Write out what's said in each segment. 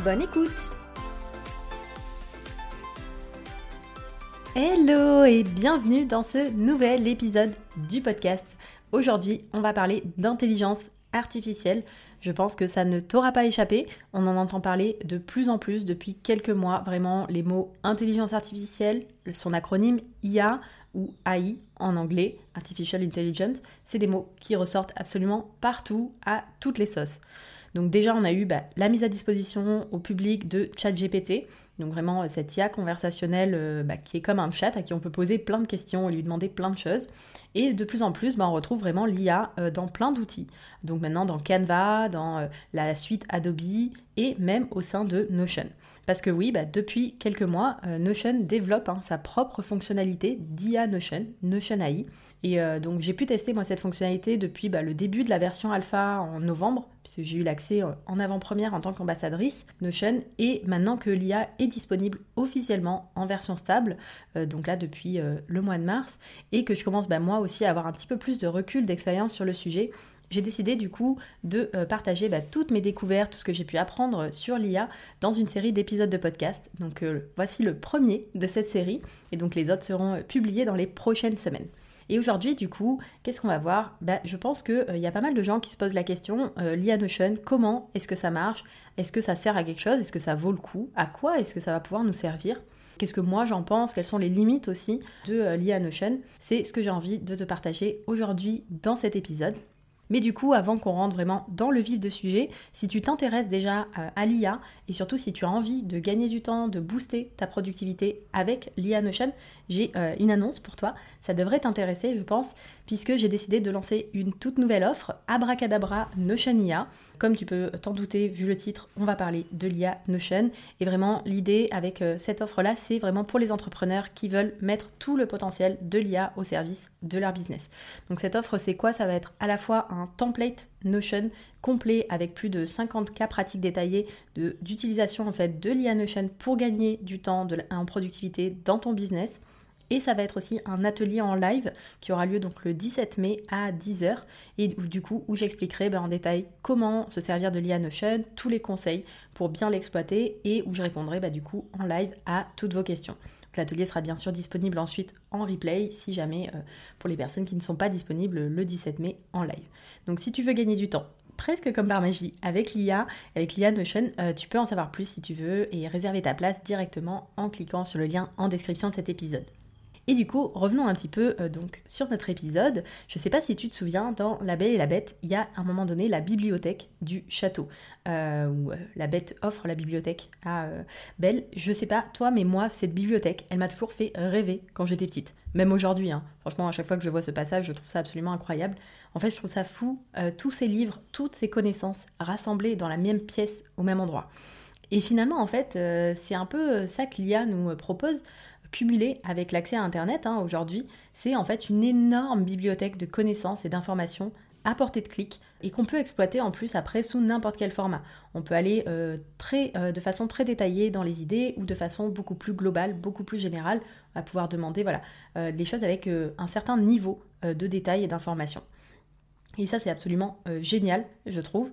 Bonne écoute Hello et bienvenue dans ce nouvel épisode du podcast. Aujourd'hui, on va parler d'intelligence artificielle. Je pense que ça ne t'aura pas échappé. On en entend parler de plus en plus depuis quelques mois. Vraiment, les mots intelligence artificielle, son acronyme IA ou AI en anglais, Artificial Intelligence, c'est des mots qui ressortent absolument partout, à toutes les sauces. Donc déjà, on a eu bah, la mise à disposition au public de ChatGPT, donc vraiment euh, cette IA conversationnelle euh, bah, qui est comme un chat à qui on peut poser plein de questions et lui demander plein de choses. Et de plus en plus, bah, on retrouve vraiment l'IA euh, dans plein d'outils. Donc maintenant dans Canva, dans la suite Adobe et même au sein de Notion. Parce que oui, depuis quelques mois, Notion développe hein, sa propre fonctionnalité d'IA Notion, Notion AI. Et euh, donc j'ai pu tester moi cette fonctionnalité depuis bah, le début de la version alpha en novembre, puisque j'ai eu l'accès euh, en avant-première en tant qu'ambassadrice Notion, et maintenant que l'IA est disponible officiellement en version stable, euh, donc là depuis le mois de mars, et que je commence bah, moi aussi à avoir un petit peu plus de recul, d'expérience sur le sujet, j'ai décidé du coup de partager bah, toutes mes découvertes, tout ce que j'ai pu apprendre sur l'IA dans une série d'épisodes de podcast. Donc voici le premier de cette série et donc les autres seront publiés dans les prochaines semaines. Et aujourd'hui, du coup, qu'est-ce qu'on va voir? Bah, Je pense qu'il euh, y a pas mal de gens qui se posent la question, euh, l'IA Notion, comment est-ce que ça marche? Est-ce que ça sert à quelque chose? Est-ce que ça vaut le coup? À quoi est-ce que ça va pouvoir nous servir? Qu'est-ce que moi j'en pense? Quelles sont les limites aussi de euh, l'IA Notion? C'est ce que j'ai envie de te partager aujourd'hui dans cet épisode. Mais du coup, avant qu'on rentre vraiment dans le vif de sujet, si tu t'intéresses déjà euh, à l'IA et surtout si tu as envie de gagner du temps, de booster ta productivité avec l'IA Notion, j'ai euh, une annonce pour toi. Ça devrait t'intéresser, je pense, puisque j'ai décidé de lancer une toute nouvelle offre, Abracadabra Notion IA. Comme tu peux t'en douter, vu le titre, on va parler de l'IA Notion. Et vraiment, l'idée avec euh, cette offre-là, c'est vraiment pour les entrepreneurs qui veulent mettre tout le potentiel de l'IA au service de leur business. Donc cette offre, c'est quoi? Ça va être à la fois un template Notion complet avec plus de 50 cas pratiques détaillés d'utilisation en fait de l'IA Notion pour gagner du temps en productivité dans ton business. Et ça va être aussi un atelier en live qui aura lieu donc le 17 mai à 10h et du coup où j'expliquerai ben, en détail comment se servir de l'IA Notion, tous les conseils pour bien l'exploiter et où je répondrai ben, du coup en live à toutes vos questions. L'atelier sera bien sûr disponible ensuite en replay si jamais euh, pour les personnes qui ne sont pas disponibles le 17 mai en live. Donc si tu veux gagner du temps, presque comme par magie, avec l'IA, avec l'IA Notion, euh, tu peux en savoir plus si tu veux et réserver ta place directement en cliquant sur le lien en description de cet épisode. Et du coup, revenons un petit peu euh, donc sur notre épisode. Je ne sais pas si tu te souviens, dans La Belle et la Bête, il y a à un moment donné la bibliothèque du château, euh, où euh, la Bête offre la bibliothèque à Belle. Je sais pas toi, mais moi, cette bibliothèque, elle m'a toujours fait rêver quand j'étais petite. Même aujourd'hui, hein. franchement, à chaque fois que je vois ce passage, je trouve ça absolument incroyable. En fait, je trouve ça fou, tous ces livres, toutes ces connaissances rassemblées dans la même pièce, au même endroit. Et finalement, en fait, c'est un peu ça que l'IA nous propose cumulé avec l'accès à Internet hein, aujourd'hui, c'est en fait une énorme bibliothèque de connaissances et d'informations à portée de clic et qu'on peut exploiter en plus après sous n'importe quel format. On peut aller euh, euh, de façon très détaillée dans les idées ou de façon beaucoup plus globale, beaucoup plus générale, à pouvoir demander voilà, euh, les choses avec un certain niveau de détail et d'information. Et ça c'est absolument génial, je trouve.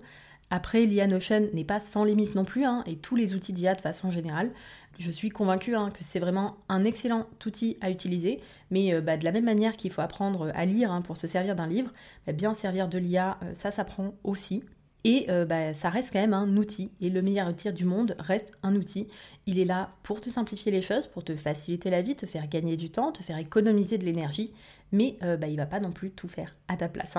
Après, l'IA Notion n'est pas sans limite non plus, hein, et tous les outils d'IA de façon générale. Je suis convaincue hein, que c'est vraiment un excellent outil à utiliser, mais euh, bah, de la même manière qu'il faut apprendre à lire hein, pour se servir d'un livre, bah, bien servir de l'IA, euh, ça s'apprend aussi. Et euh, bah, ça reste quand même un outil, et le meilleur outil du monde reste un outil. Il est là pour te simplifier les choses, pour te faciliter la vie, te faire gagner du temps, te faire économiser de l'énergie, mais il ne va pas non plus tout faire à ta place.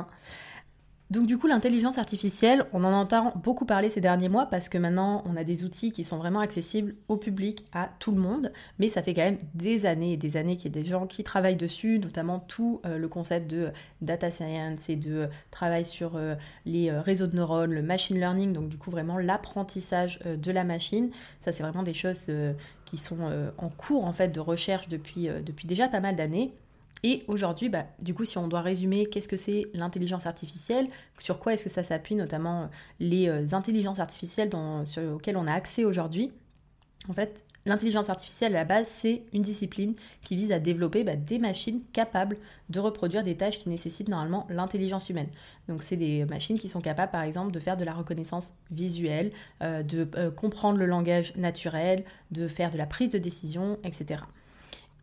Donc du coup, l'intelligence artificielle, on en entend beaucoup parler ces derniers mois parce que maintenant, on a des outils qui sont vraiment accessibles au public, à tout le monde, mais ça fait quand même des années et des années qu'il y a des gens qui travaillent dessus, notamment tout euh, le concept de data science et de travail sur euh, les euh, réseaux de neurones, le machine learning, donc du coup vraiment l'apprentissage de la machine. Ça, c'est vraiment des choses qui sont en cours en fait de recherche depuis, depuis déjà pas mal d'années. Et aujourd'hui, bah, du coup, si on doit résumer qu'est-ce que c'est l'intelligence artificielle, sur quoi est-ce que ça s'appuie, notamment euh, les euh, intelligences artificielles sur lesquelles on a accès aujourd'hui, en fait, l'intelligence artificielle à la base, c'est une discipline qui vise à développer bah, des machines capables de reproduire des tâches qui nécessitent normalement l'intelligence humaine. Donc, c'est des machines qui sont capables, par exemple, de faire de la reconnaissance visuelle, euh, de comprendre le langage naturel, de faire de la prise de décision, etc.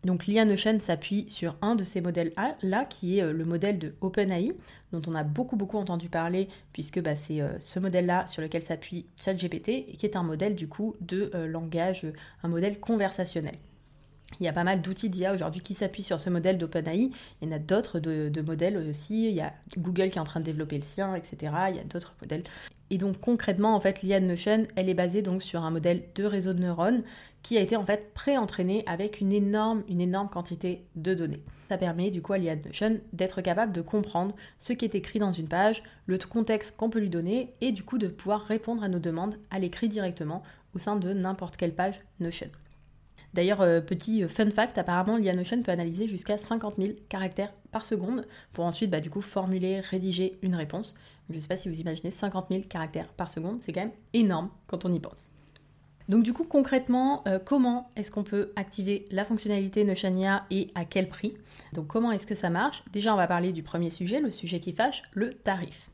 Donc l'IA s'appuie sur un de ces modèles-là, qui est euh, le modèle de OpenAI, dont on a beaucoup beaucoup entendu parler, puisque bah, c'est euh, ce modèle-là sur lequel s'appuie ChatGPT, qui est un modèle du coup de euh, langage, un modèle conversationnel. Il y a pas mal d'outils d'IA aujourd'hui qui s'appuient sur ce modèle d'OpenAI. Il y en a d'autres de, de, modèles aussi. Il y a Google qui est en train de développer le sien, etc. Il y a d'autres modèles. Et donc concrètement, en fait, l'IA Notion, elle est basée donc sur un modèle de réseau de neurones qui a été en fait pré-entraîné avec une énorme, une énorme quantité de données. Ça permet du coup à l'IA Notion d'être capable de comprendre ce qui est écrit dans une page, le contexte qu'on peut lui donner et du coup de pouvoir répondre à nos demandes à l'écrit directement au sein de n'importe quelle page Notion. D'ailleurs, euh, petit euh, fun fact, apparemment l'IA Notion peut analyser jusqu'à 50 000 caractères par seconde pour ensuite bah, du coup formuler, rédiger une réponse. Je ne sais pas si vous imaginez 50 000 caractères par seconde, c'est quand même énorme quand on y pense. Donc du coup concrètement, euh, comment est-ce qu'on peut activer la fonctionnalité Notionia et à quel prix? Donc comment est-ce que ça marche? Déjà on va parler du premier sujet, le sujet qui fâche, le tarif.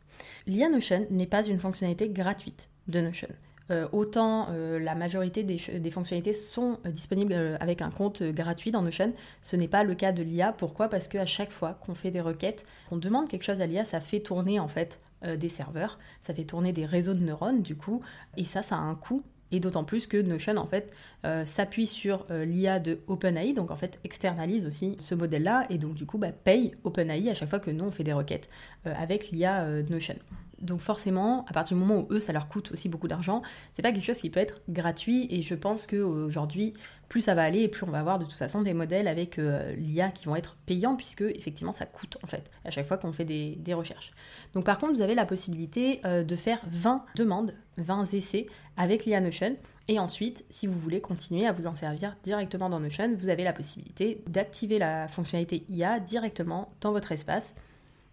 L'IA Notion n'est pas une fonctionnalité gratuite de Notion. Euh, autant euh, la majorité des, fonctionnalités sont disponibles avec un compte gratuit dans Notion, ce n'est pas le cas de l'IA. Pourquoi? Parce qu'à chaque fois qu'on fait des requêtes, qu'on demande quelque chose à l'IA, ça fait tourner en fait des serveurs, ça fait tourner des réseaux de neurones du coup, et ça, ça a un coût. Et d'autant plus que Notion en fait euh, s'appuie sur euh, l'IA de OpenAI, donc en fait externalise aussi ce modèle-là. Et donc du coup bah, paye OpenAI à chaque fois que nous on fait des requêtes euh, avec l'IA Notion. Donc forcément, à partir du moment où eux, ça leur coûte aussi beaucoup d'argent, c'est pas quelque chose qui peut être gratuit. Et je pense qu'aujourd'hui, plus ça va aller, et plus on va avoir de toute façon des modèles avec l'IA qui vont être payants, puisque effectivement ça coûte en fait, à chaque fois qu'on fait des, recherches. Donc par contre, vous avez la possibilité de faire 20 demandes 20 essais avec l'IA Notion. Et ensuite, si vous voulez continuer à vous en servir directement dans Notion, vous avez la possibilité d'activer la fonctionnalité IA directement dans votre espace.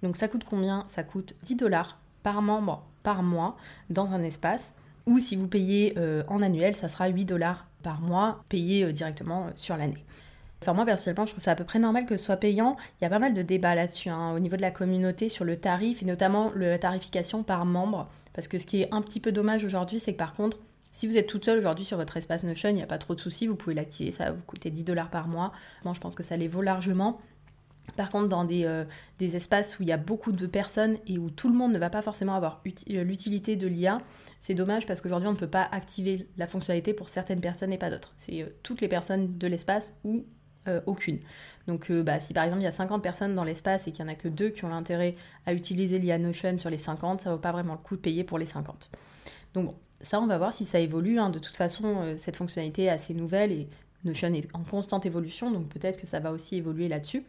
Donc ça coûte combien? Ça coûte 10 dollars par membre par mois dans un espace. Ou si vous payez euh, en annuel, ça sera 8 dollars par mois payé euh, directement euh, sur l'année. Enfin, moi personnellement, je trouve ça à peu près normal que ce soit payant. Il y a pas mal de débats là-dessus, hein, au niveau de la communauté, sur le tarif et notamment la tarification par membre. Parce que ce qui est un petit peu dommage aujourd'hui, c'est que par contre, si vous êtes toute seule aujourd'hui sur votre espace Notion, il n'y a pas trop de soucis, vous pouvez l'activer, ça va vous coûter 10 dollars par mois. Moi, je pense que ça les vaut largement. Par contre, dans des, euh, des, espaces où il y a beaucoup de personnes et où tout le monde ne va pas forcément avoir euh, l'utilité de l'IA, c'est dommage parce qu'aujourd'hui on ne peut pas activer la fonctionnalité pour certaines personnes et pas d'autres. C'est euh, toutes les personnes de l'espace ou aucune. Donc bah, si par exemple il y a 50 personnes dans l'espace et qu'il n'y en a que deux qui ont l'intérêt à utiliser l'IA Notion sur les 50, ça ne vaut pas vraiment le coup de payer pour les 50. Donc bon, ça on va voir si ça évolue. Hein. De toute façon, cette fonctionnalité est assez nouvelle et Notion est en constante évolution, donc peut-être que ça va aussi évoluer là-dessus.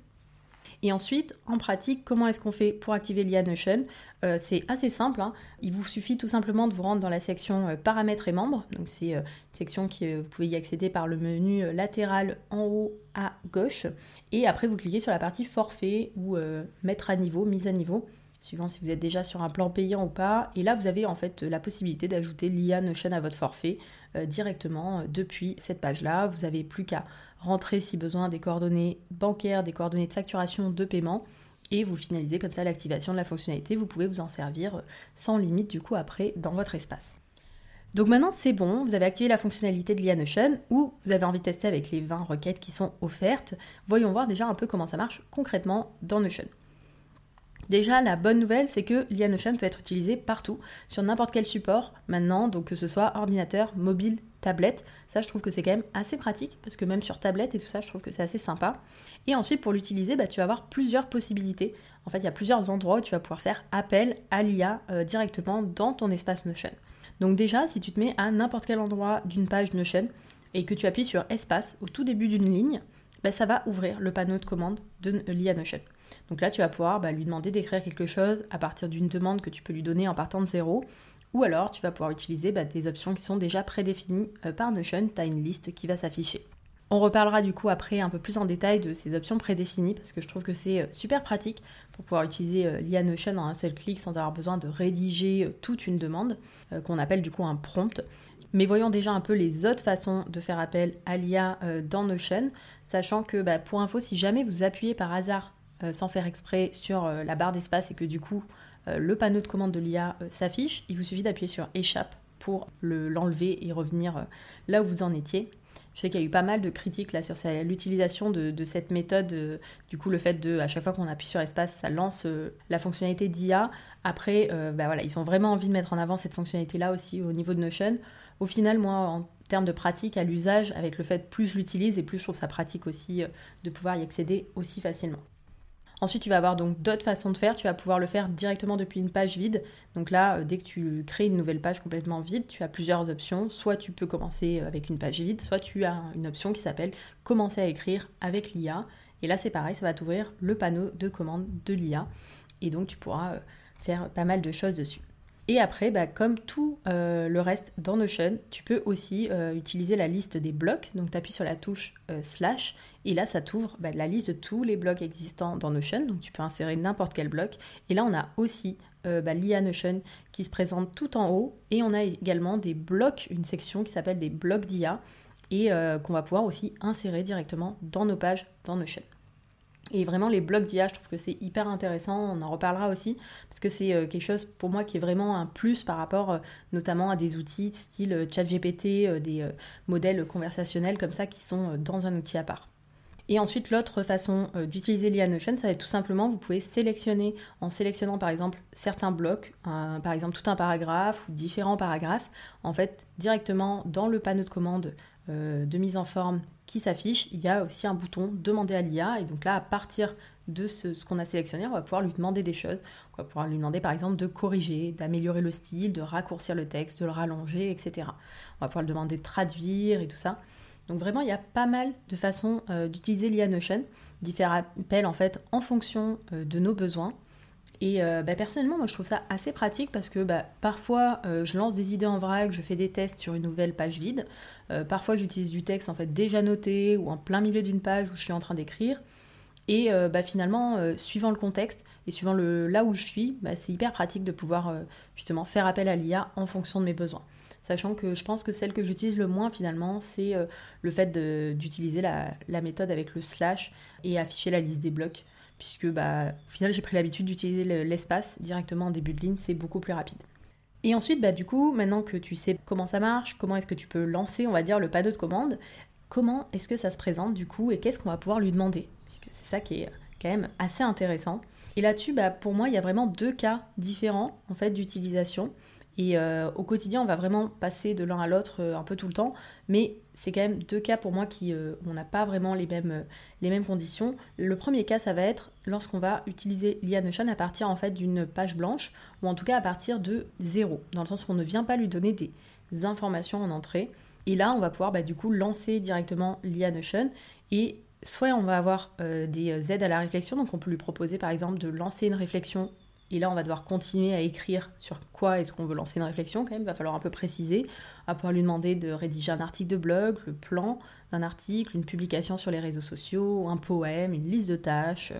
Et ensuite, en pratique, comment est-ce qu'on fait pour activer l'IA Notion? Euh, C'est assez simple. Hein. Il vous suffit tout simplement de vous rendre dans la section euh, paramètres et membres. Donc c'est euh, une section qui vous pouvez y accéder par le menu latéral en haut à gauche. Et après, vous cliquez sur la partie forfait ou mettre à niveau, mise à niveau suivant si vous êtes déjà sur un plan payant ou pas. Et là, vous avez en fait la possibilité d'ajouter l'IA Notion à votre forfait directement depuis cette page-là. Vous n'avez plus qu'à rentrer si besoin des coordonnées bancaires, des coordonnées de facturation, de paiement, et vous finalisez comme ça l'activation de la fonctionnalité. Vous pouvez vous en servir sans limite du coup après dans votre espace. Donc maintenant c'est bon, vous avez activé la fonctionnalité de l'IA Notion ou vous avez envie de tester avec les 20 requêtes qui sont offertes. Voyons voir déjà un peu comment ça marche concrètement dans Notion. Déjà, la bonne nouvelle, c'est que l'IA Notion peut être utilisée partout, sur n'importe quel support maintenant, donc que ce soit ordinateur, mobile, tablette. Ça, je trouve que c'est quand même assez pratique, parce que même sur tablette et tout ça, je trouve que c'est assez sympa. Et ensuite, pour l'utiliser, bah, tu vas avoir plusieurs possibilités. En fait, il y a plusieurs endroits où tu vas pouvoir faire appel à l'IA euh, directement dans ton espace Notion. Donc déjà, si tu te mets à n'importe quel endroit d'une page Notion et que tu appuies sur espace au tout début d'une ligne, bah, ça va ouvrir le panneau de commande de l'IA Notion. Donc là, tu vas pouvoir bah, lui demander d'écrire quelque chose à partir d'une demande que tu peux lui donner en partant de zéro. Ou alors, tu vas pouvoir utiliser bah, des options qui sont déjà prédéfinies euh, par Notion. Tu as une liste qui va s'afficher. On reparlera du coup après un peu plus en détail de ces options prédéfinies parce que je trouve que c'est euh, super pratique pour pouvoir utiliser euh, l'IA Notion en un seul clic sans avoir besoin de rédiger toute une demande qu'on appelle du coup un prompt. Mais voyons déjà un peu les autres façons de faire appel à l'IA dans Notion, sachant que bah, pour info, si jamais vous appuyez par hasard sans faire exprès sur euh, la barre d'espace et que du coup euh, le panneau de commande de l'IA s'affiche, il vous suffit d'appuyer sur échappe pour l'enlever et revenir là où vous en étiez. Je sais qu'il y a eu pas mal de critiques là sur l'utilisation de, cette méthode. du coup, le fait de, à chaque fois qu'on appuie sur espace, ça lance la fonctionnalité d'IA. Après, bah voilà, ils ont vraiment envie de mettre en avant cette fonctionnalité-là aussi au niveau de Notion. Au final, moi, en termes de pratique à l'usage, avec le fait plus je l'utilise et plus je trouve ça pratique aussi de pouvoir y accéder aussi facilement. Ensuite, tu vas avoir donc d'autres façons de faire. Tu vas pouvoir le faire directement depuis une page vide. Donc là, euh, dès que tu crées une nouvelle page complètement vide, tu as plusieurs options. Soit tu peux commencer avec une page vide, soit tu as une option qui s'appelle commencer à écrire avec l'IA. Et là, c'est pareil, ça va t'ouvrir le panneau de commande de l'IA. Et donc, tu pourras euh, faire pas mal de choses dessus. Et après, bah, comme tout euh, le reste dans Notion, tu peux aussi euh, utiliser la liste des blocs. Donc tu appuies sur la touche euh, slash et là ça t'ouvre bah, la liste de tous les blocs existants dans Notion. Donc tu peux insérer n'importe quel bloc. Et là on a aussi bah, l'IA Notion qui se présente tout en haut. Et on a également des blocs, une section qui s'appelle des blocs d'IA et qu'on va pouvoir aussi insérer directement dans nos pages dans Notion. Et vraiment, les blocs d'IA, je trouve que c'est hyper intéressant. On en reparlera aussi, parce que c'est euh, quelque chose pour moi qui est vraiment un plus par rapport euh, notamment à des outils style euh, ChatGPT, des modèles conversationnels comme ça qui sont dans un outil à part. Et ensuite, l'autre façon d'utiliser l'IA Notion, ça va être tout simplement, vous pouvez sélectionner, en sélectionnant par exemple certains blocs, par exemple tout un paragraphe ou différents paragraphes, en fait, directement dans le panneau de commande de mise en forme qui s'affiche, il y a aussi un bouton demander à l'IA. Et donc là, à partir de ce, qu'on a sélectionné, on va pouvoir lui demander des choses. On va pouvoir lui demander par exemple de corriger, d'améliorer le style, de raccourcir le texte, de le rallonger, etc. On va pouvoir lui demander de traduire et tout ça. Donc vraiment, il y a pas mal de façons euh, d'utiliser l'IA Notion, d'y faire appel en fait en fonction euh, de nos besoins. Et euh, bah, personnellement, moi je trouve ça assez pratique parce que bah, parfois euh, je lance des idées en vrac, je fais des tests sur une nouvelle page vide. Euh, parfois j'utilise du texte en fait déjà noté ou en plein milieu d'une page où je suis en train d'écrire. Et bah, finalement, suivant le contexte et suivant le, là où je suis, c'est hyper pratique de pouvoir justement faire appel à l'IA en fonction de mes besoins. Sachant que je pense que celle que j'utilise le moins finalement, c'est le fait d'utiliser la méthode avec le slash et afficher la liste des blocs puisque bah, au final j'ai pris l'habitude d'utiliser l'espace directement en début de ligne, c'est beaucoup plus rapide. Et ensuite, bah, du coup, maintenant que tu sais comment ça marche, comment est-ce que tu peux lancer, on va dire, le panneau de commande, comment est-ce que ça se présente du coup et qu'est-ce qu'on va pouvoir lui demander? Puisque c'est ça qui est quand même assez intéressant. Et là-dessus, bah, pour moi, il y a vraiment deux cas différents en fait d'utilisation. Et euh, au quotidien, on va vraiment passer de l'un à l'autre euh, un peu tout le temps, mais c'est quand même deux cas pour moi qui euh, on n'a pas vraiment les mêmes, conditions. Le premier cas, ça va être lorsqu'on va utiliser l'IA Notion à partir en fait d'une page blanche, ou en tout cas à partir de zéro, dans le sens où on ne vient pas lui donner des informations en entrée. Et là, on va pouvoir bah, du coup lancer directement l'IA Notion et soit on va avoir des aides à la réflexion, donc on peut lui proposer par exemple de lancer une réflexion et là, on va devoir continuer à écrire sur quoi est-ce qu'on veut lancer une réflexion quand même. Il va falloir un peu préciser. On va pouvoir lui demander de rédiger un article de blog, le plan d'un article, une publication sur les réseaux sociaux, un poème, une liste de tâches.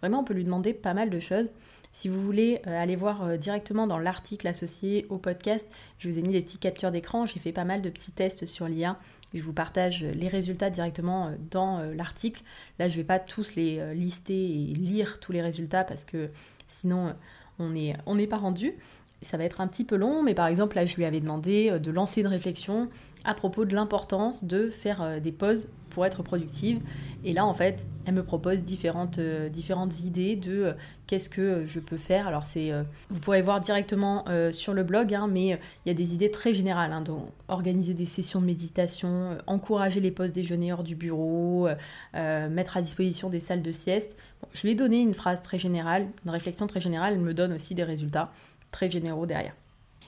Vraiment, on peut lui demander pas mal de choses. Si vous voulez euh, aller voir euh, directement dans l'article associé au podcast, je vous ai mis des petites captures d'écran. J'ai fait pas mal de petits tests sur l'IA. Je vous partage les résultats directement euh, dans l'article. Là, je ne vais pas tous les lister et lire tous les résultats parce que sinon on n'est pas rendu. Ça va être un petit peu long, mais par exemple, là, je lui avais demandé de lancer une réflexion à propos de l'importance de faire des pauses pour être productive. Et là, en fait, elle me propose différentes, euh, différentes idées de euh, qu'est-ce que je peux faire. Alors, c'est, euh, vous pourrez voir directement sur le blog, hein, mais il y a des idées très générales. Hein, donc, organiser des sessions de méditation, encourager les pauses déjeuner hors du bureau, mettre à disposition des salles de sieste. je lui ai donné une phrase très générale, une réflexion très générale. Elle me donne aussi des résultats très généraux derrière.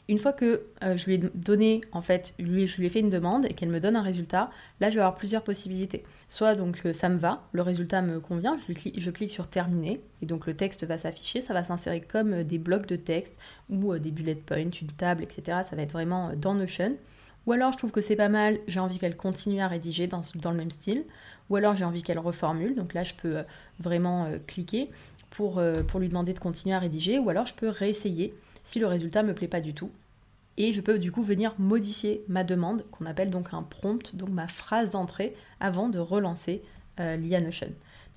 Une fois que euh, je lui ai donné, en fait, lui, je lui ai fait une demande et qu'elle me donne un résultat, là, je vais avoir plusieurs possibilités. Soit donc euh, ça me va, le résultat me convient, je, clique, sur terminer et donc le texte va s'afficher, ça va s'insérer comme euh, des blocs de texte ou des bullet points, une table, etc. Ça va être vraiment dans Notion. Ou alors je trouve que c'est pas mal, j'ai envie qu'elle continue à rédiger dans, dans, le même style. Ou alors j'ai envie qu'elle reformule, donc là je peux vraiment cliquer pour, pour lui demander de continuer à rédiger. Ou alors je peux réessayer si le résultat me plaît pas du tout. Et je peux du coup venir modifier ma demande, qu'on appelle donc un prompt, donc ma phrase d'entrée, avant de relancer euh, l'IA Notion.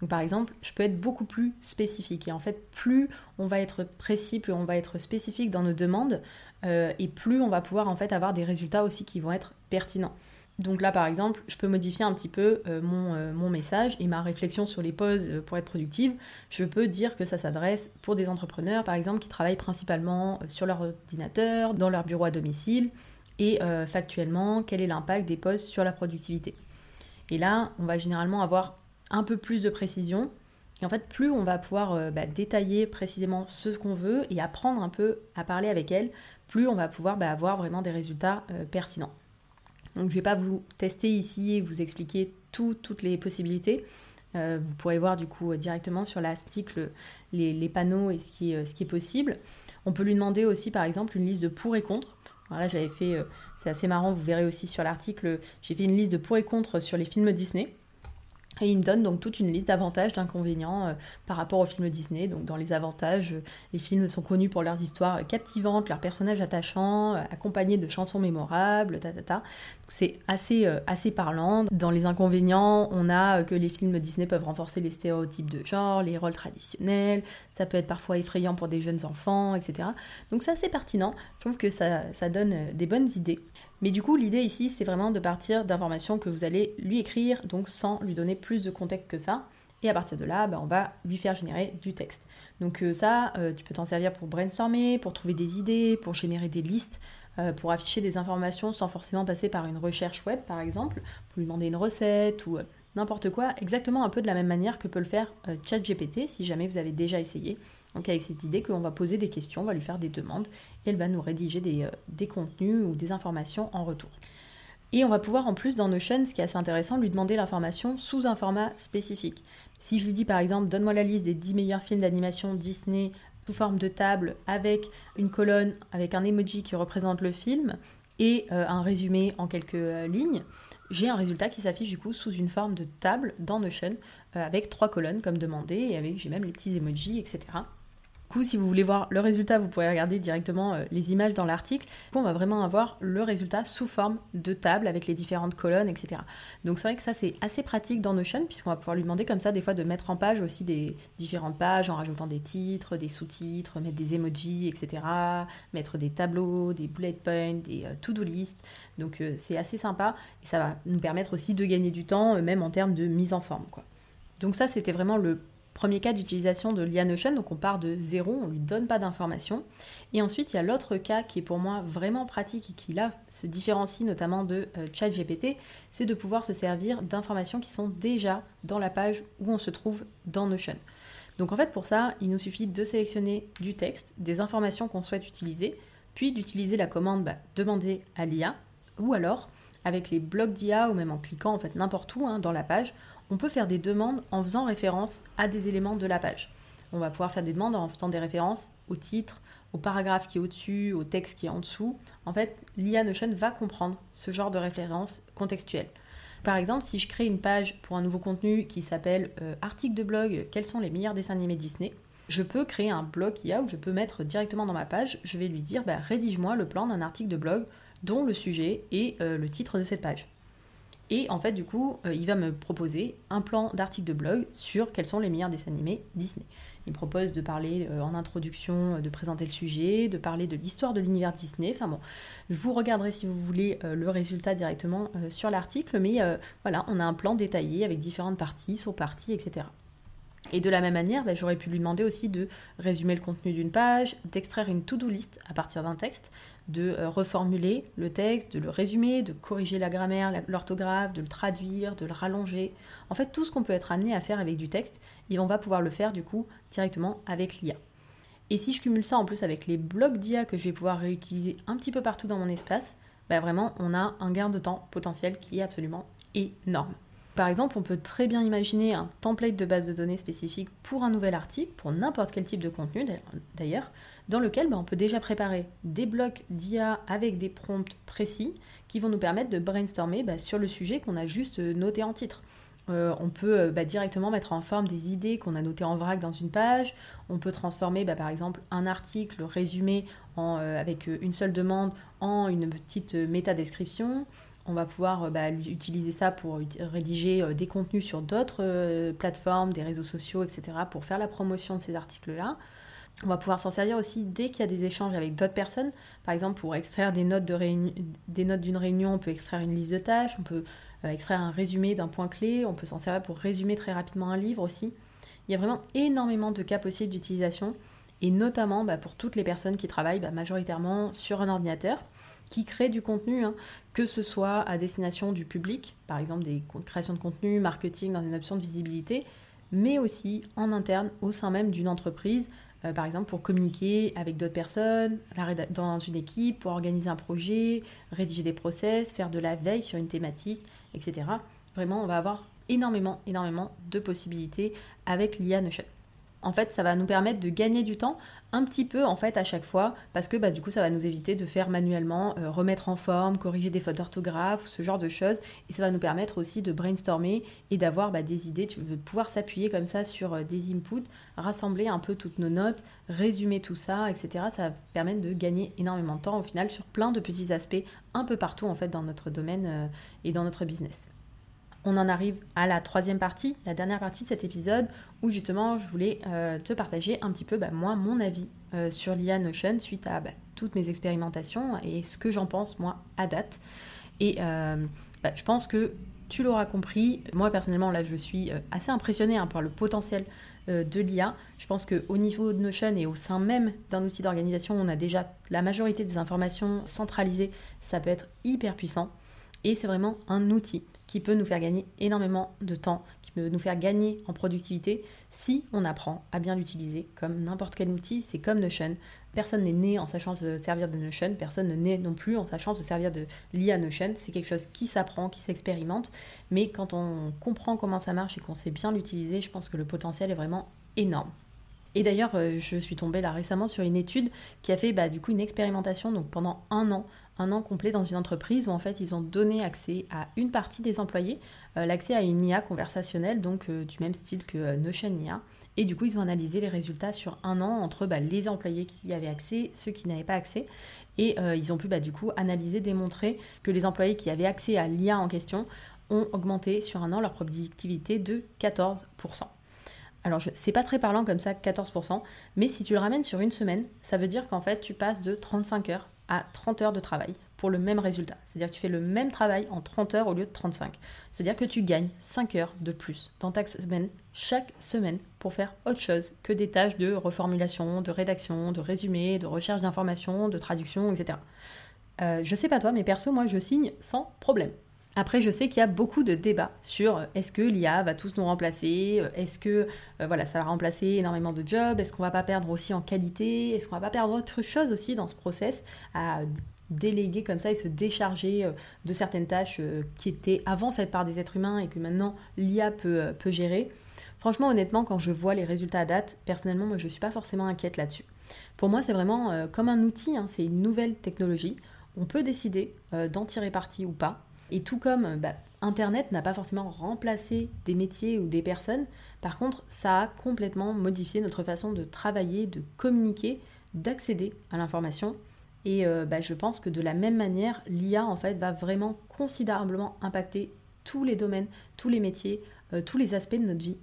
Donc par exemple, je peux être beaucoup plus spécifique. Et en fait, plus on va être précis, plus on va être spécifique dans nos demandes, euh, et plus on va pouvoir en fait avoir des résultats aussi qui vont être pertinents. Donc là, par exemple, je peux modifier un petit peu euh, euh, mon, message et ma réflexion sur les pauses euh, pour être productive. Je peux dire que ça s'adresse pour des entrepreneurs, par exemple, qui travaillent principalement sur leur ordinateur, dans leur bureau à domicile, et factuellement, quel est l'impact des pauses sur la productivité. Et là, on va généralement avoir un peu plus de précision. Et en fait, plus on va pouvoir bah, détailler précisément ce qu'on veut et apprendre un peu à parler avec elle, plus on va pouvoir bah, avoir vraiment des résultats pertinents. Donc je ne vais pas vous tester ici et vous expliquer toutes les possibilités. Euh, vous pourrez voir du coup directement sur l'article les, panneaux et ce qui, est, ce qui est possible. On peut lui demander aussi par exemple une liste de pour et contre. Voilà, j'avais fait, euh, c'est assez marrant, vous verrez aussi sur l'article, j'ai fait une liste de pour et contre sur les films Disney. Et il me donne donc toute une liste d'avantages, d'inconvénients euh, par rapport aux films Disney. Donc dans les avantages, euh, les films sont connus pour leurs histoires captivantes, leurs personnages attachants, euh, accompagnés de chansons mémorables, ta ta ta. C'est assez, assez parlant. Dans les inconvénients, on a que les films Disney peuvent renforcer les stéréotypes de genre, les rôles traditionnels, ça peut être parfois effrayant pour des jeunes enfants, etc. Donc c'est assez pertinent. Je trouve que ça, ça donne des bonnes idées. Mais du coup, l'idée ici, c'est vraiment de partir d'informations que vous allez lui écrire, donc sans lui donner plus de contexte que ça. Et à partir de là, ben, on va lui faire générer du texte. Donc euh, ça, euh, tu peux t'en servir pour brainstormer, pour trouver des idées, pour générer des listes, euh, pour afficher des informations sans forcément passer par une recherche web, par exemple, pour lui demander une recette ou n'importe quoi, exactement un peu de la même manière que peut le faire ChatGPT, si jamais vous avez déjà essayé. Donc avec cette idée qu'on va poser des questions, on va lui faire des demandes et elle va nous rédiger des, des contenus ou des informations en retour. Et on va pouvoir en plus dans Notion, ce qui est assez intéressant, lui demander l'information sous un format spécifique. Si je lui dis par exemple, donne-moi la liste des 10 meilleurs films d'animation Disney sous forme de table avec une colonne, avec un emoji qui représente le film et euh, un résumé en quelques euh, lignes, j'ai un résultat qui s'affiche du coup sous une forme de table dans Notion euh, avec trois colonnes comme demandé et avec j'ai même les petits emojis, etc coup, si vous voulez voir le résultat, vous pouvez regarder directement euh, les images dans l'article. On va vraiment avoir le résultat sous forme de table avec les différentes colonnes, etc. Donc c'est vrai que ça c'est assez pratique dans Notion puisqu'on va pouvoir lui demander comme ça des fois de mettre en page aussi des différentes pages en rajoutant des titres, des sous-titres, mettre des emojis, etc. Mettre des tableaux, des bullet points, des euh, to-do list. Donc euh, c'est assez sympa et ça va nous permettre aussi de gagner du temps, même en termes de mise en forme. Donc ça c'était vraiment le Premier cas d'utilisation de l'IA Notion, donc on part de zéro, on ne lui donne pas d'informations. Et ensuite, il y a l'autre cas qui est pour moi vraiment pratique et qui là se différencie notamment de euh, ChatGPT, c'est de pouvoir se servir d'informations qui sont déjà dans la page où on se trouve dans Notion. Donc en fait, pour ça, il nous suffit de sélectionner du texte, des informations qu'on souhaite utiliser, puis d'utiliser la commande bah, demander à l'IA, ou alors avec les blocs d'IA ou même en cliquant en fait n'importe où hein, dans la page, on peut faire des demandes en faisant référence à des éléments de la page. On va pouvoir faire des demandes en faisant des références au titre, au paragraphe qui est au-dessus, au texte qui est en dessous. En fait, l'IA Notion va comprendre ce genre de référence contextuelle. Par exemple, si je crée une page pour un nouveau contenu qui s'appelle euh, article de blog, quels sont les meilleurs dessins animés Disney je peux créer un blog IA où je peux mettre directement dans ma page, je vais lui dire bah, rédige-moi le plan d'un article de blog dont le sujet est euh, le titre de cette page. Et en fait, du coup, euh, il va me proposer un plan d'article de blog sur quels sont les meilleurs dessins animés Disney. Il me propose de parler euh, en introduction, euh, de présenter le sujet, de parler de l'histoire de l'univers Disney. Enfin bon, je vous regarderai si vous voulez le résultat directement sur l'article, mais voilà, on a un plan détaillé avec différentes parties, sous-parties, etc. Et de la même manière, bah, j'aurais pu lui demander aussi de résumer le contenu d'une page, d'extraire une to-do list à partir d'un texte, de euh, reformuler le texte, de le résumer, de corriger la grammaire, l'orthographe, de le traduire, de le rallonger. En fait, tout ce qu'on peut être amené à faire avec du texte, et on va pouvoir le faire du coup directement avec l'IA. Et si je cumule ça en plus avec les blocs d'IA que je vais pouvoir réutiliser un petit peu partout dans mon espace, bah vraiment on a un gain de temps potentiel qui est absolument énorme. Par exemple, on peut très bien imaginer un template de base de données spécifique pour un nouvel article, pour n'importe quel type de contenu d'ailleurs, dans lequel bah, on peut déjà préparer des blocs d'IA avec des prompts précis qui vont nous permettre de brainstormer bah, sur le sujet qu'on a juste euh, noté en titre. Euh, on peut euh, bah, directement mettre en forme des idées qu'on a notées en vrac dans une page. On peut transformer par exemple un article résumé avec une seule demande en une petite méta-description on va pouvoir euh, bah, utiliser ça pour rédiger euh, des contenus sur d'autres euh, plateformes, des réseaux sociaux, etc., pour faire la promotion de ces articles-là. On va pouvoir s'en servir aussi dès qu'il y a des échanges avec d'autres personnes. Par exemple, pour extraire des notes, d'une réunion, on peut extraire une liste de tâches, on peut extraire un résumé d'un point clé, on peut s'en servir pour résumer très rapidement un livre aussi. Il y a vraiment énormément de cas possibles d'utilisation, et notamment bah, pour toutes les personnes qui travaillent bah, majoritairement sur un ordinateur qui créent du contenu, hein, que ce soit à destination du public, par exemple des créations de contenu, marketing dans une option de visibilité, mais aussi en interne au sein même d'une entreprise, euh, par exemple pour communiquer avec d'autres personnes, dans une équipe, pour organiser un projet, rédiger des process, faire de la veille sur une thématique, etc. Vraiment, on va avoir énormément, énormément de possibilités avec l'IA Notion en fait, ça va nous permettre de gagner du temps un petit peu en fait à chaque fois parce que bah, du coup ça va nous éviter de faire manuellement euh, remettre en forme, corriger des fautes d'orthographe, ce genre de choses. Et ça va nous permettre aussi de brainstormer et d'avoir bah, des idées, tu veux pouvoir s'appuyer comme ça sur euh, des inputs, rassembler un peu toutes nos notes, résumer tout ça, etc. Ça va permettre de gagner énormément de temps au final sur plein de petits aspects un peu partout en fait dans notre domaine euh, et dans notre business on en arrive à la troisième partie, la dernière partie de cet épisode, où justement je voulais euh, te partager un petit peu bah, moi mon avis euh, sur l'IA Notion suite à bah, toutes mes expérimentations et ce que j'en pense moi à date. Et euh, bah, je pense que tu l'auras compris, moi personnellement là je suis assez impressionnée hein, par le potentiel de l'IA. Je pense qu'au niveau de Notion et au sein même d'un outil d'organisation, on a déjà la majorité des informations centralisées, ça peut être hyper puissant. Et c'est vraiment un outil qui peut nous faire gagner énormément de temps, qui peut nous faire gagner en productivité si on apprend à bien l'utiliser comme n'importe quel outil. C'est comme Notion. Personne n'est né en sachant se servir de Notion, personne ne naît non plus en sachant se servir de l'IA Notion. C'est quelque chose qui s'apprend, qui s'expérimente, mais quand on comprend comment ça marche et qu'on sait bien l'utiliser, je pense que le potentiel est vraiment énorme. Et d'ailleurs, euh, je suis tombée là récemment sur une étude qui a fait bah, du coup une expérimentation donc pendant un an un an complet dans une entreprise où en fait ils ont donné accès à une partie des employés, euh, l'accès à une IA conversationnelle, donc euh, du même style que euh, Notion IA. Et du coup, ils ont analysé les résultats sur un an entre bah, les employés qui y avaient accès, ceux qui n'avaient pas accès. Et ils ont pu bah, du coup analyser, démontrer que les employés qui avaient accès à l'IA en question ont augmenté sur un an leur productivité de 14%. Alors, c'est pas très parlant comme ça, 14%, mais si tu le ramènes sur une semaine, ça veut dire qu'en fait, tu passes de 35 heures à 30 heures de travail pour le même résultat. C'est-à-dire que tu fais le même travail en 30 heures au lieu de 35. C'est-à-dire que tu gagnes 5 heures de plus dans ta semaine, chaque semaine, pour faire autre chose que des tâches de reformulation, de rédaction, de résumé, de recherche d'informations, de traduction, etc. Euh, je sais pas toi, mais perso, moi, je signe sans problème. Après, je sais qu'il y a beaucoup de débats sur euh, est-ce que l'IA va tous nous remplacer, euh, est-ce que euh, voilà, ça va remplacer énormément de jobs, est-ce qu'on va pas perdre aussi en qualité, est-ce qu'on va pas perdre autre chose aussi dans ce process à déléguer comme ça et se décharger de certaines tâches qui étaient avant faites par des êtres humains et que maintenant l'IA peut, peut gérer. Franchement, honnêtement, quand je vois les résultats à date, personnellement, moi, je ne suis pas forcément inquiète là-dessus. Pour moi, c'est vraiment comme un outil, hein, c'est une nouvelle technologie. On peut décider d'en tirer parti ou pas. Et tout comme bah, Internet n'a pas forcément remplacé des métiers ou des personnes, par contre, ça a complètement modifié notre façon de travailler, de communiquer, d'accéder à l'information. Et euh, bah, je pense que de la même manière, l'IA en fait va vraiment considérablement impacter tous les domaines, tous les métiers, tous les aspects de notre vie,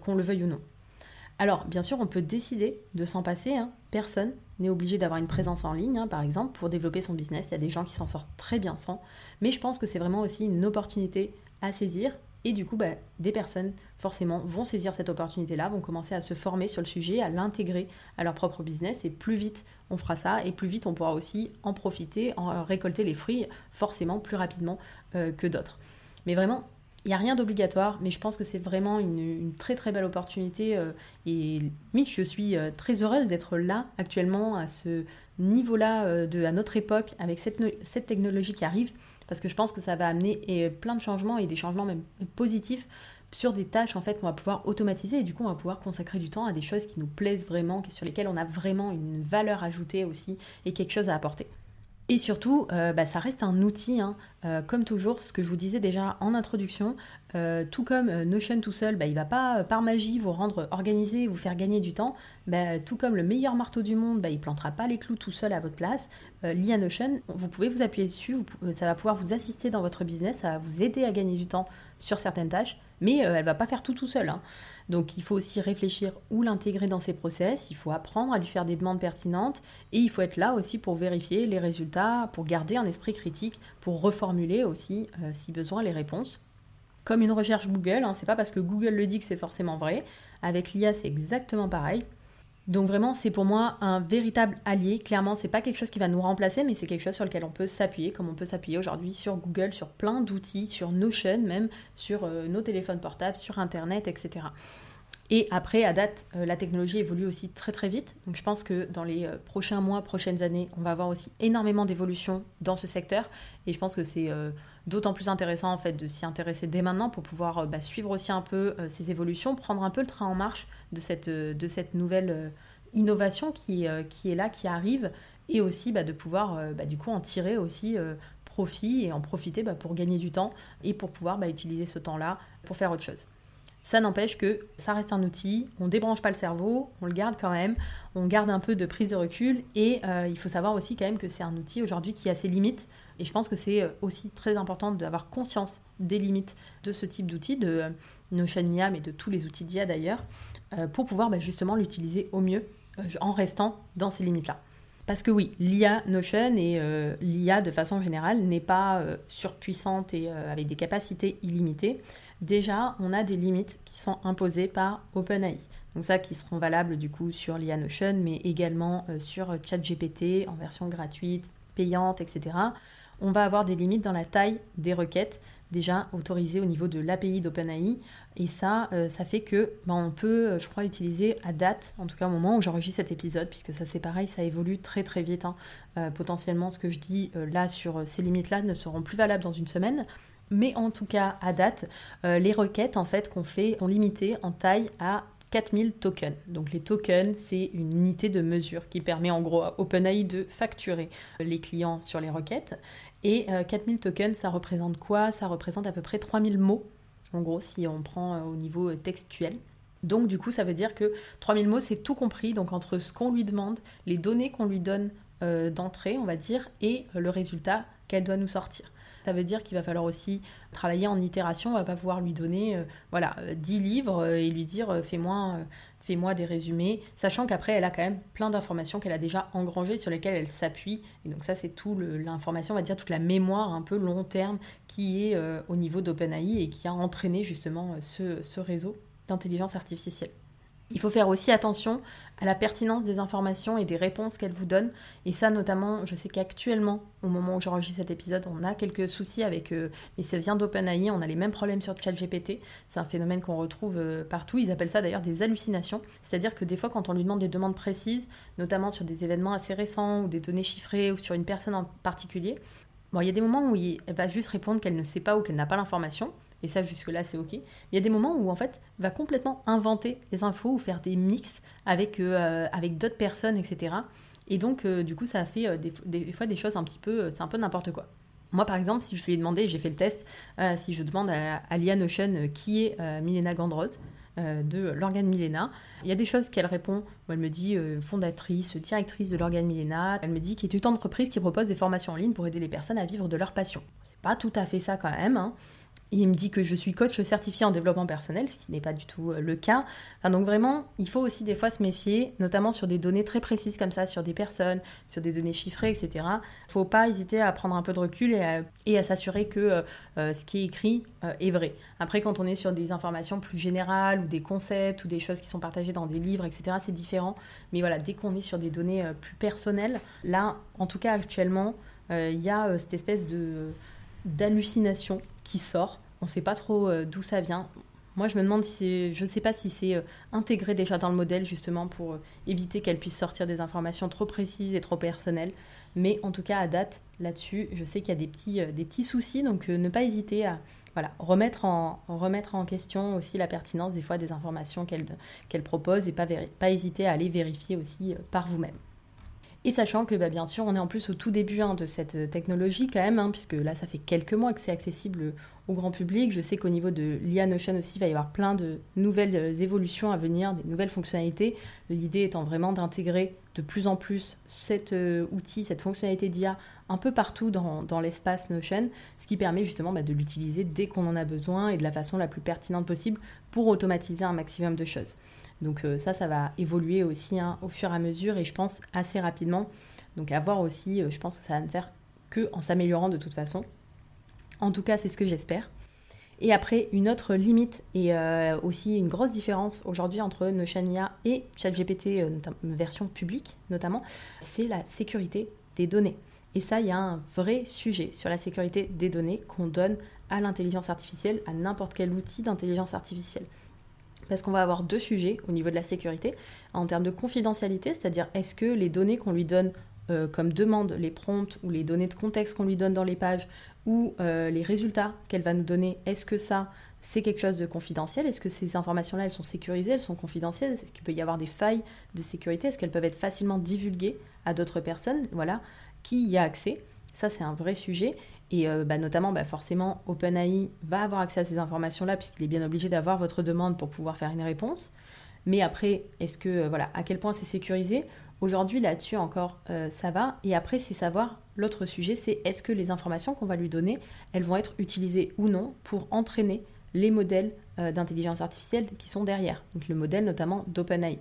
qu'on le veuille ou non. Alors, bien sûr, on peut décider de s'en passer. Hein. Personne n'est obligé d'avoir une présence en ligne, hein, par exemple, pour développer son business. Il y a des gens qui s'en sortent très bien sans. Mais je pense que c'est vraiment aussi une opportunité à saisir. Et du coup, bah, des personnes, forcément, vont saisir cette opportunité-là, vont commencer à se former sur le sujet, à l'intégrer à leur propre business. Et plus vite on fera ça, et plus vite on pourra aussi en profiter, en récolter les fruits, forcément plus rapidement euh, que d'autres. Mais vraiment, il n'y a rien d'obligatoire, mais je pense que c'est vraiment une, très très belle opportunité. Euh, et oui, je suis euh, très heureuse d'être là actuellement à ce niveau-là, euh, de, à notre époque, avec cette, cette, technologie qui arrive, parce que je pense que ça va amener plein de changements et des changements même positifs sur des tâches en fait qu'on va pouvoir automatiser et du coup on va pouvoir consacrer du temps à des choses qui nous plaisent vraiment, sur lesquelles on a vraiment une valeur ajoutée aussi et quelque chose à apporter. Et surtout, euh, bah, ça reste un outil, hein. euh, comme toujours, ce que je vous disais déjà en introduction, euh, tout comme Notion tout seul, bah, il ne va pas par magie vous rendre organisé, vous faire gagner du temps, bah, tout comme le meilleur marteau du monde, il ne plantera pas les clous tout seul à votre place. L'IA Notion, vous pouvez vous appuyer dessus, ça va pouvoir vous assister dans votre business, ça va vous aider à gagner du temps sur certaines tâches, mais elle ne va pas faire tout tout seul. Hein. Donc il faut aussi réfléchir où l'intégrer dans ses process, il faut apprendre à lui faire des demandes pertinentes et il faut être là aussi pour vérifier les résultats, pour garder un esprit critique, pour reformuler aussi euh, si besoin les réponses. Comme une recherche Google, hein, c'est pas parce que Google le dit que c'est forcément vrai. Avec l'IA, c'est exactement pareil. Donc vraiment, c'est pour moi un véritable allié. Clairement, c'est pas quelque chose qui va nous remplacer, mais c'est quelque chose sur lequel on peut s'appuyer, comme on peut s'appuyer aujourd'hui sur Google, sur plein d'outils, sur Notion même, sur euh, nos téléphones portables, sur Internet, etc. Et après, à date, euh, la technologie évolue aussi très très vite. Donc je pense que dans les euh, prochains mois, prochaines années, on va avoir aussi énormément d'évolutions dans ce secteur. Et je pense que c'est d'autant plus intéressant en fait de s'y intéresser dès maintenant pour pouvoir bah, suivre aussi un peu ces évolutions, prendre un peu le train en marche de cette, de cette nouvelle innovation qui, qui est là, qui arrive, et aussi bah, de pouvoir bah, du coup en tirer aussi profit et en profiter pour gagner du temps et pour pouvoir utiliser ce temps-là pour faire autre chose. Ça n'empêche que ça reste un outil, on débranche pas le cerveau, on le garde quand même, on garde un peu de prise de recul et il faut savoir aussi quand même que c'est un outil aujourd'hui qui a ses limites. Et je pense que c'est euh, aussi très important d'avoir conscience des limites de ce type d'outils, de euh, Notion IA, mais de tous les outils d'IA d'ailleurs, euh, pour pouvoir bah, justement l'utiliser au mieux en restant dans ces limites-là. Parce que oui, l'IA Notion et l'IA de façon générale n'est pas surpuissante et avec des capacités illimitées. Déjà, on a des limites qui sont imposées par OpenAI. Donc ça qui seront valables du coup sur l'IA Notion, mais également sur ChatGPT en version gratuite, payante, etc on va avoir des limites dans la taille des requêtes déjà autorisées au niveau de l'API d'OpenAI. Et ça, euh, ça fait que ben, on peut, euh, je crois, utiliser à date, en tout cas au moment où j'enregistre cet épisode, puisque ça c'est pareil, ça évolue très très vite. Hein. Euh, potentiellement, ce que je dis là sur ces limites-là ne seront plus valables dans une semaine. Mais en tout cas, à date, les requêtes en fait qu'on fait sont limitées en taille à 4000 tokens. Donc les tokens, c'est une unité de mesure qui permet en gros à OpenAI de facturer les clients sur les requêtes. Et 4000 euh, tokens, ça représente quoi? Ça représente à peu près 3000 mots, en gros, si on prend euh, au niveau euh, textuel. Donc du coup, ça veut dire que 3000 mots, c'est tout compris, donc entre ce qu'on lui demande, les données qu'on lui donne d'entrée, on va dire, et le résultat qu'elle doit nous sortir. Ça veut dire qu'il va falloir aussi travailler en itération. On va pas pouvoir lui donner voilà, 10 livres et lui dire fais-moi fais-moi des résumés, sachant qu'après, elle a quand même plein d'informations qu'elle a déjà engrangées, sur lesquelles elle s'appuie. Et donc ça, c'est tout l'information, on va dire toute la mémoire un peu long terme qui est euh, au niveau d'OpenAI et qui a entraîné justement euh, ce réseau d'intelligence artificielle. Il faut faire aussi attention à la pertinence des informations et des réponses qu'elle vous donne. Et ça, notamment, je sais qu'actuellement, au moment où j'enregistre cet épisode, on a quelques soucis avec. Euh, mais ça vient d'OpenAI, on a les mêmes problèmes sur ChatGPT. C'est un phénomène qu'on retrouve euh, partout. Ils appellent ça d'ailleurs des hallucinations. C'est-à-dire que des fois, quand on lui demande des demandes précises, notamment sur des événements assez récents ou des données chiffrées ou sur une personne en particulier, bon, il y a des moments où elle va juste répondre qu'elle ne sait pas ou qu'elle n'a pas l'information. Et ça, jusque-là, c'est OK. Il y a des moments où, en fait, va complètement inventer les infos ou faire des mix avec, euh, avec d'autres personnes, etc. Et donc, euh, du coup, ça fait euh, des, fois des choses un petit peu... c'est un peu n'importe quoi. Moi, par exemple, si je lui ai demandé, j'ai fait le test, si je demande à, à Liane Ocean qui est Milena Gandroz, de l'organe Milena. Il y a des choses qu'elle répond, où elle me dit fondatrice, directrice de l'organe Milena. Elle me dit qu'il est une entreprise qui propose des formations en ligne pour aider les personnes à vivre de leur passion. C'est pas tout à fait ça quand même. Hein. Il me dit que je suis coach certifié en développement personnel, ce qui n'est pas du tout euh, le cas. donc vraiment, il faut aussi des fois se méfier, notamment sur des données très précises comme ça, sur des personnes, sur des données chiffrées, etc. Il ne faut pas hésiter à prendre un peu de recul et à, s'assurer que euh, euh, ce qui est écrit est vrai. Après, quand on est sur des informations plus générales ou des concepts ou des choses qui sont partagées dans des livres, etc., c'est différent. Mais voilà, dès qu'on est sur des données plus personnelles, là, en tout cas actuellement, il y a cette espèce de d'hallucination qui sort. On ne sait pas trop euh, d'où ça vient. Moi, je me demande si c'est, je ne sais pas si c'est euh, intégré déjà dans le modèle justement pour euh, éviter qu'elle puisse sortir des informations trop précises et trop personnelles. Mais en tout cas, à date, là-dessus, je sais qu'il y a des petits, des petits soucis, donc ne pas hésiter à voilà, remettre, en, remettre en question aussi la pertinence des fois des informations qu'elle, qu'elle propose et pas, pas hésiter à aller vérifier aussi par vous-même. Et sachant que bah, bien sûr, on est en plus au tout début hein, de cette euh, technologie quand même, hein, puisque là, ça fait quelques mois que c'est accessible au grand public. Je sais qu'au niveau de l'IA Notion aussi, il va y avoir plein de nouvelles euh, évolutions à venir, des nouvelles fonctionnalités. L'idée étant vraiment d'intégrer de plus en plus cet euh, outil, cette fonctionnalité d'IA un peu partout dans, l'espace Notion, ce qui permet justement bah, de l'utiliser dès qu'on en a besoin et de la façon la plus pertinente possible pour automatiser un maximum de choses. Donc euh, ça, ça va évoluer aussi hein, au fur et à mesure et je pense assez rapidement. Donc à voir aussi, euh, je pense que ça va ne faire que en s'améliorant de toute façon. En tout cas, c'est ce que j'espère. Et après, une autre limite et euh, aussi une grosse différence aujourd'hui entre Notion et ChatGPT version publique notamment, c'est la sécurité des données. Et ça, il y a un vrai sujet sur la sécurité des données qu'on donne à l'intelligence artificielle, à n'importe quel outil d'intelligence artificielle parce qu'on va avoir deux sujets au niveau de la sécurité. En termes de confidentialité, c'est-à-dire est-ce que les données qu'on lui donne euh, comme demande, les prompts ou les données de contexte qu'on lui donne dans les pages ou euh, les résultats qu'elle va nous donner, est-ce que ça, c'est quelque chose de confidentiel? Est-ce que ces informations-là, elles sont sécurisées, elles sont confidentielles? Est-ce qu'il peut y avoir des failles de sécurité? Est-ce qu'elles peuvent être facilement divulguées à d'autres personnes? Voilà, qui y a accès? Ça, c'est un vrai sujet. Et euh, bah, notamment, bah, forcément, OpenAI va avoir accès à ces informations-là, puisqu'il est bien obligé d'avoir votre demande pour pouvoir faire une réponse. Mais après, est-ce que, euh, voilà, à quel point c'est sécurisé? Aujourd'hui, là-dessus encore, euh, ça va. Et après, c'est savoir, l'autre sujet, c'est est-ce que les informations qu'on va lui donner, elles vont être utilisées ou non pour entraîner les modèles d'intelligence artificielle qui sont derrière. Donc le modèle notamment d'OpenAI.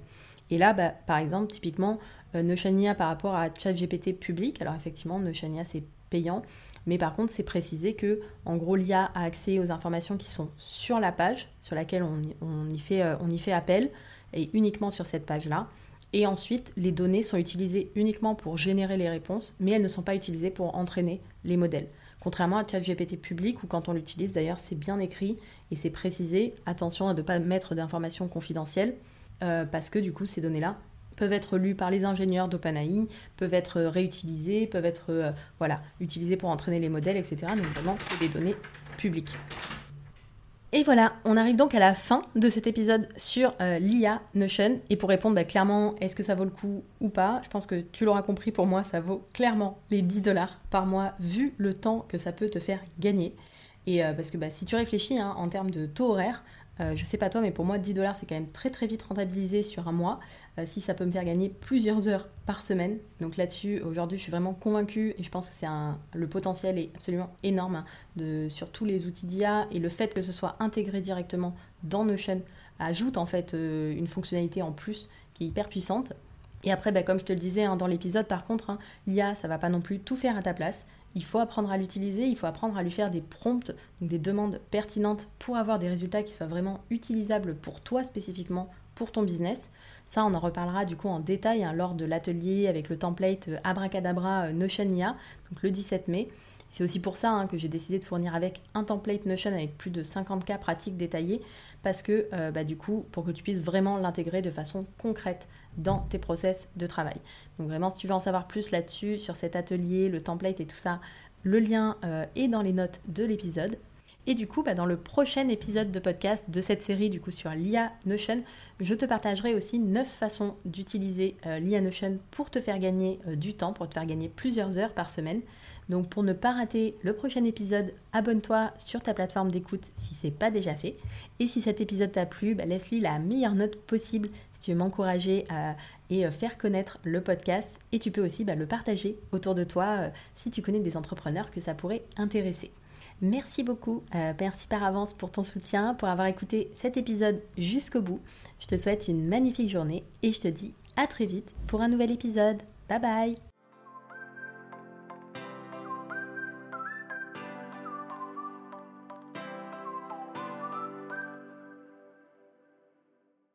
Et là, bah, par exemple, typiquement, Noshania par rapport à ChatGPT public, alors effectivement, Noshania c'est payant, mais par contre, c'est précisé que, en gros, l'IA a accès aux informations qui sont sur la page, sur laquelle on, y, fait, euh, on y fait appel, et uniquement sur cette page-là. Et ensuite, les données sont utilisées uniquement pour générer les réponses, mais elles ne sont pas utilisées pour entraîner les modèles. Contrairement à ChatGPT public, où quand on l'utilise, d'ailleurs, c'est bien écrit et c'est précisé, attention à ne pas mettre d'informations confidentielles, euh, parce que du coup, ces données-là peuvent être lus par les ingénieurs d'OpenAI, peuvent être réutilisés, peuvent être euh, voilà, utilisés pour entraîner les modèles, etc. Donc vraiment, c'est des données publiques. Et voilà, on arrive donc à la fin de cet épisode sur euh, l'IA Notion. Et pour répondre bah, clairement, est-ce que ça vaut le coup ou pas? Je pense que tu l'auras compris, pour moi, ça vaut clairement les 10 dollars par mois, vu le temps que ça peut te faire gagner. Et euh, parce que bah, si tu réfléchis hein, en termes de taux horaire, euh, je sais pas toi, mais pour moi, 10 dollars, c'est quand même très très vite rentabilisé sur un mois. Euh, si ça peut me faire gagner plusieurs heures par semaine. Donc là-dessus, aujourd'hui, je suis vraiment convaincue et je pense que c'est le potentiel est absolument énorme hein, de, sur tous les outils d'IA et le fait que ce soit intégré directement dans Notion ajoute en fait euh, une fonctionnalité en plus qui est hyper puissante. Et après, bah, comme je te le disais hein, dans l'épisode, par contre, hein, l'IA, ça va pas non plus tout faire à ta place il faut apprendre à l'utiliser, il faut apprendre à lui faire des prompts, des demandes pertinentes pour avoir des résultats qui soient vraiment utilisables pour toi spécifiquement, pour ton business. Ça, on en reparlera du coup en détail hein, lors de l'atelier avec le template euh, Abracadabra euh, Notion IA, donc le 17 mai. C'est aussi pour ça hein, que j'ai décidé de fournir avec un template Notion avec plus de 50 cas pratiques détaillés, parce que euh, bah, du coup, pour que tu puisses vraiment l'intégrer de façon concrète dans tes process de travail. Donc vraiment, si tu veux en savoir plus là-dessus, sur cet atelier, le template et tout ça, le lien euh, est dans les notes de l'épisode. Et du coup, bah, dans le prochain épisode de podcast de cette série, du coup sur l'IA Notion, je te partagerai aussi 9 façons d'utiliser euh, l'IA Notion pour te faire gagner du temps, pour te faire gagner plusieurs heures par semaine. Donc pour ne pas rater le prochain épisode, abonne-toi sur ta plateforme d'écoute si ce n'est pas déjà fait. Et si cet épisode t'a plu, bah, laisse-lui la meilleure note possible si tu veux m'encourager à et euh, faire connaître le podcast. Et tu peux aussi bah, le partager autour de toi si tu connais des entrepreneurs que ça pourrait intéresser. Merci beaucoup, euh, merci par avance pour ton soutien, pour avoir écouté cet épisode jusqu'au bout. Je te souhaite une magnifique journée et je te dis à très vite pour un nouvel épisode. Bye bye